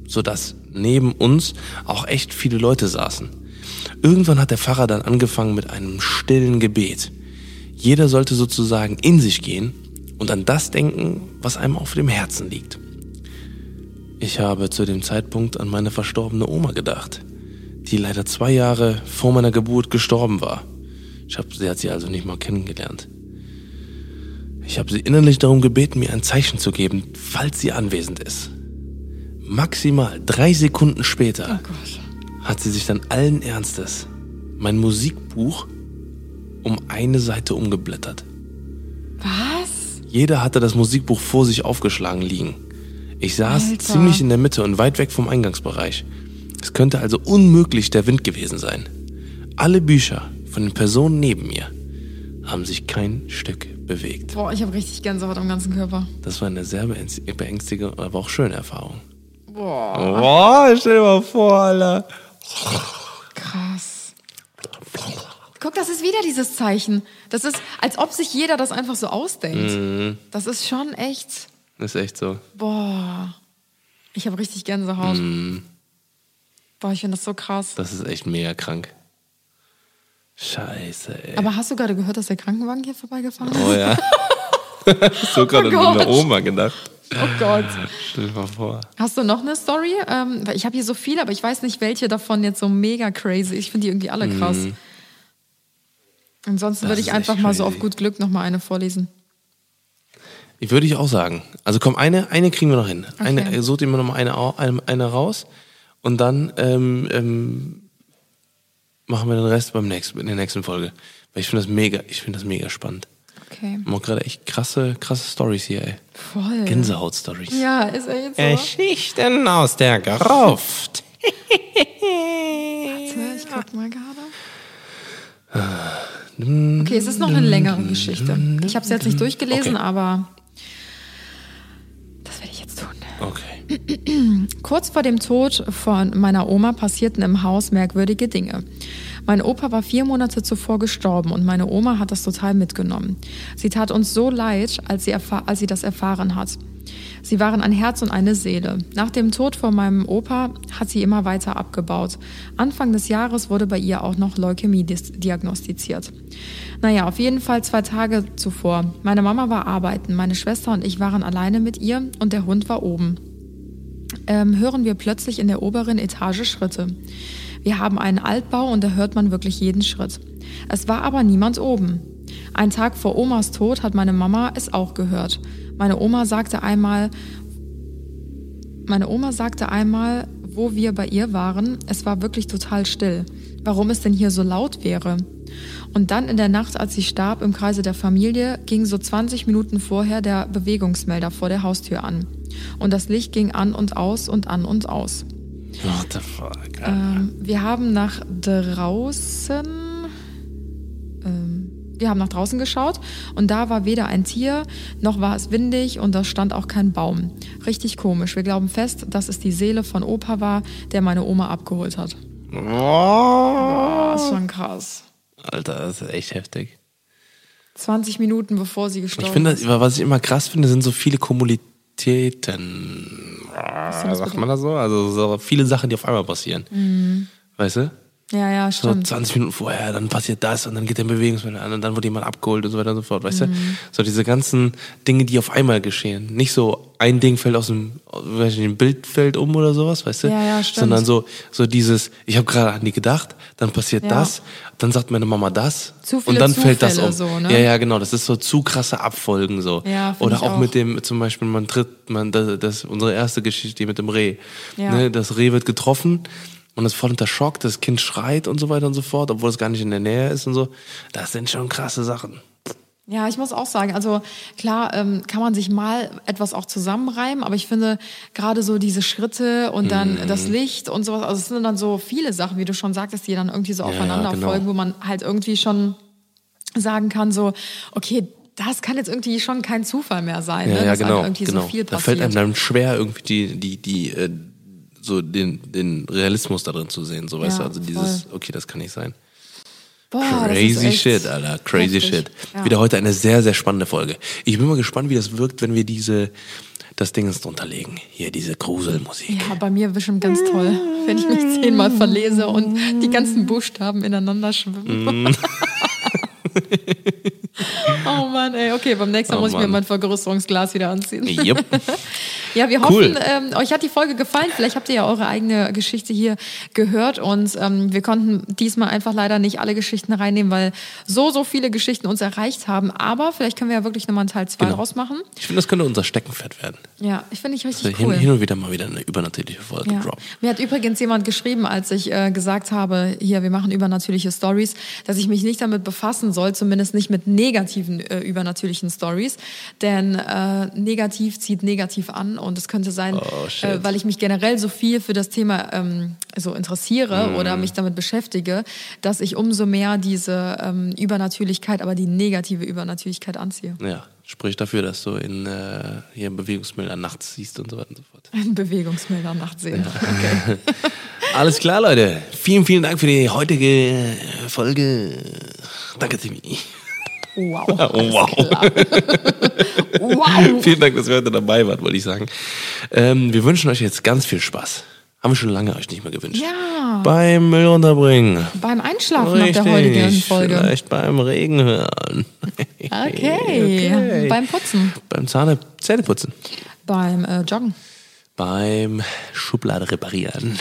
sodass neben uns auch echt viele Leute saßen. Irgendwann hat der Pfarrer dann angefangen mit einem stillen Gebet. Jeder sollte sozusagen in sich gehen und an das denken, was einem auf dem Herzen liegt. Ich habe zu dem Zeitpunkt an meine verstorbene Oma gedacht, die leider zwei Jahre vor meiner Geburt gestorben war. Ich hab, sie hat sie also nicht mal kennengelernt. Ich habe sie innerlich darum gebeten, mir ein Zeichen zu geben, falls sie anwesend ist. Maximal drei Sekunden später Oh hat sie sich dann allen Ernstes mein Musikbuch um eine Seite umgeblättert. Was? Jeder hatte das Musikbuch vor sich aufgeschlagen liegen. Ich saß Alter. ziemlich in der Mitte und weit weg vom Eingangsbereich. Es könnte also unmöglich der Wind gewesen sein. Alle Bücher von den Personen neben mir haben sich kein Stück bewegt. Boah, ich habe richtig Gänsehaut am ganzen Körper. Das war eine sehr beängst- beängstigende, aber auch schöne Erfahrung. Boah, Boah, stell dir mal vor, Alter. krass. Guck, das ist wieder dieses Zeichen. Das ist, als ob sich jeder das einfach so ausdenkt. Mhm. Das ist schon echt. Das ist echt so. Boah. Ich habe richtig Gänsehaut. Mhm. Boah, ich finde das so krass. Das ist echt mega krank. Scheiße, ey. Aber hast du gerade gehört, dass der Krankenwagen hier vorbeigefahren ist? Oh ja. so gerade Oh an meine. Oma gedacht. Oh Gott. Stell dir mal vor. Hast du noch eine Story? Ähm, ich habe hier so viele, aber ich weiß nicht, welche davon jetzt so mega crazy. Ich finde die irgendwie alle krass. Ansonsten Das würde ich einfach mal so auf gut Glück noch mal eine vorlesen. Ich würde ich auch sagen. Also komm, eine, eine kriegen wir noch hin. Eine, Okay. äh, sucht immer noch mal eine, au- eine, eine raus und dann ähm, ähm, machen wir den Rest beim nächsten, in der nächsten Folge. Weil ich finde das mega, ich finde das mega spannend. Okay. Wir haben gerade echt krasse, krasse Stories hier, ey. Voll. Gänsehaut-Stories. Ja, ist er jetzt so? Geschichten aus der Gruft. Warte, ich guck mal gerade. Okay, es ist noch eine längere Geschichte. Ich habe es jetzt nicht durchgelesen, Okay. aber das werde ich jetzt tun. Okay. Kurz vor dem Tod von meiner Oma passierten im Haus merkwürdige Dinge. Mein Opa war vier Monate zuvor gestorben und meine Oma hat das total mitgenommen. Sie tat uns so leid, als sie, als sie das erfahren hat. Sie waren ein Herz und eine Seele. Nach dem Tod von meinem Opa hat sie immer weiter abgebaut. Anfang des Jahres wurde bei ihr auch noch Leukämie diagnostiziert. Naja, auf jeden Fall zwei Tage zuvor. Meine Mama war arbeiten, meine Schwester und ich waren alleine mit ihr und der Hund war oben. Ähm, hören wir plötzlich in der oberen Etage Schritte. Wir haben einen Altbau und da hört man wirklich jeden Schritt. Es war aber niemand oben. Ein Tag vor Omas Tod hat meine Mama es auch gehört. Meine Oma sagte einmal, meine Oma sagte einmal, wo wir bei ihr waren, es war wirklich total still. Warum es denn hier so laut wäre? Und dann in der Nacht, als sie starb im Kreise der Familie, ging so 20 Minuten vorher der Bewegungsmelder vor der Haustür an. Und das Licht ging an und aus und an und aus. What the fuck? Ähm, wir haben nach draußen. Wir haben nach draußen geschaut und da war weder ein Tier, noch war es windig und da stand auch kein Baum. Richtig komisch. Wir glauben fest, dass es die Seele von Opa war, der meine Oma abgeholt hat. Oh. Das ist schon krass. Alter, das ist echt heftig. 20 Minuten bevor sie gestorben Ich finde, ist. das, was ich immer krass finde, sind so viele Kommunitäten. Sagt man das so? Also so viele Sachen, die auf einmal passieren. Weißt du? Ja, ja, So stimmt. 20 Minuten vorher, dann passiert das und dann geht der Bewegungsmelder an und dann wird jemand abgeholt und so weiter und so fort, weißt du? So diese ganzen Dinge, die auf einmal geschehen. Nicht so ein Ding fällt aus dem, nicht, ein Bild fällt um oder sowas, weißt du? Ja, ja, stimmt. Sondern so, so dieses, ich habe gerade an die gedacht, dann passiert Ja. das, dann sagt meine Mama das Zu und viele dann fällt das um. Zufälle so, ne? Ja, ja, genau, das ist so zu krasse Abfolgen so. Ja, oder auch, auch. mit dem, zum Beispiel, man tritt, man, das, das unsere erste Geschichte mit dem Reh. Ja. Ne, das Reh wird getroffen und ist voll unter Schock, das Kind schreit und so weiter und so fort, obwohl es gar nicht in der Nähe ist und so. Das sind schon krasse Sachen. Ja, ich muss auch sagen, also klar ähm, kann man sich mal etwas auch zusammenreimen, aber ich finde gerade so diese Schritte und dann Mhm. das Licht und sowas, also es sind dann so viele Sachen, wie du schon sagtest, die dann irgendwie so aufeinander genau. folgen, wo man halt irgendwie schon sagen kann, so, okay, das kann jetzt irgendwie schon kein Zufall mehr sein, Ja, ne? ja, dass genau. irgendwie genau. so viel da fällt einem passiert. dann schwer, irgendwie die, die, die, äh, so den, den Realismus da drin zu sehen, so weißt Ja, du, also dieses, okay, das kann nicht sein. Boah, ist Crazy shit, Alter. Crazy heftig. shit. Ja. Wieder heute eine sehr, sehr spannende Folge. Ich bin mal gespannt, wie das wirkt, wenn wir diese, das Ding jetzt drunter legen. Hier, diese Gruselmusik. Ja, bei mir bestimmt ganz toll, wenn ich mich zehnmal verlese und die ganzen Buchstaben ineinander schwimmen. Mm. oh Mann, ey, okay, beim nächsten Mal Oh muss ich mir mein Vergrößerungsglas wieder anziehen. Yep. Ja, wir Cool. hoffen, ähm, euch hat die Folge gefallen. Vielleicht habt ihr ja eure eigene Geschichte hier gehört und ähm, wir konnten diesmal einfach leider nicht alle Geschichten reinnehmen, weil so, so viele Geschichten uns erreicht haben. Aber vielleicht können wir ja wirklich nochmal einen Teil 2 Genau. draus machen. Ich finde, das könnte unser Steckenpferd werden. Ja, ich finde ich Also richtig hin, cool. hin und wieder mal wieder eine übernatürliche Folge Ja. droppen. Mir hat übrigens jemand geschrieben, als ich äh, gesagt habe, hier, wir machen übernatürliche Stories, dass ich mich nicht damit befassen soll, zumindest nicht mit negativen äh, übernatürlichen Stories, denn äh, negativ zieht negativ an und es könnte sein, Oh, äh, weil ich mich generell so viel für das Thema ähm, so interessiere Mm. oder mich damit beschäftige, dass ich umso mehr diese ähm, Übernatürlichkeit, aber die negative Übernatürlichkeit anziehe. Ja, sprich dafür, dass du in äh, hier Bewegungsmelder nachts siehst und so weiter und so fort. Ein Bewegungsmelder nachsehen. Okay. Alles klar, Leute. Vielen, vielen Dank für die heutige Folge. Danke, Timmy. Wow. Oh, wow. wow. Vielen Dank, dass ihr heute dabei wart, wollte ich sagen. Ähm, wir wünschen euch jetzt ganz viel Spaß. Haben wir schon lange euch nicht mehr gewünscht. Ja. Beim Müll runterbringen. Beim Einschlafen nach der heutigen Folge. Vielleicht beim Regen hören. Okay. Okay. Beim Putzen. Beim Zahne Zähneputzen. Beim äh, Joggen. Beim Schublade reparieren.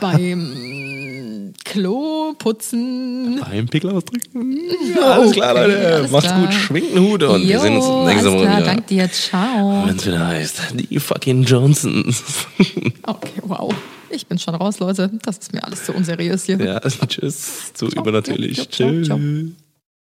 Beim Klo putzen. Beim Pickel ausdrücken. Ja, alles klar, Okay, Leute. alles Macht's klar. gut. Schwingt Hut und wir Jo, sehen uns nächste Woche klar, wieder. dank dir. Ciao. Wenn es wieder heißt, die fucking Johnsons. Okay, wow. Ich bin schon raus, Leute. Das ist mir alles zu unseriös hier. ja, tschüss. Zu Ciao. übernatürlich. Ciao, ciao. Tschüss.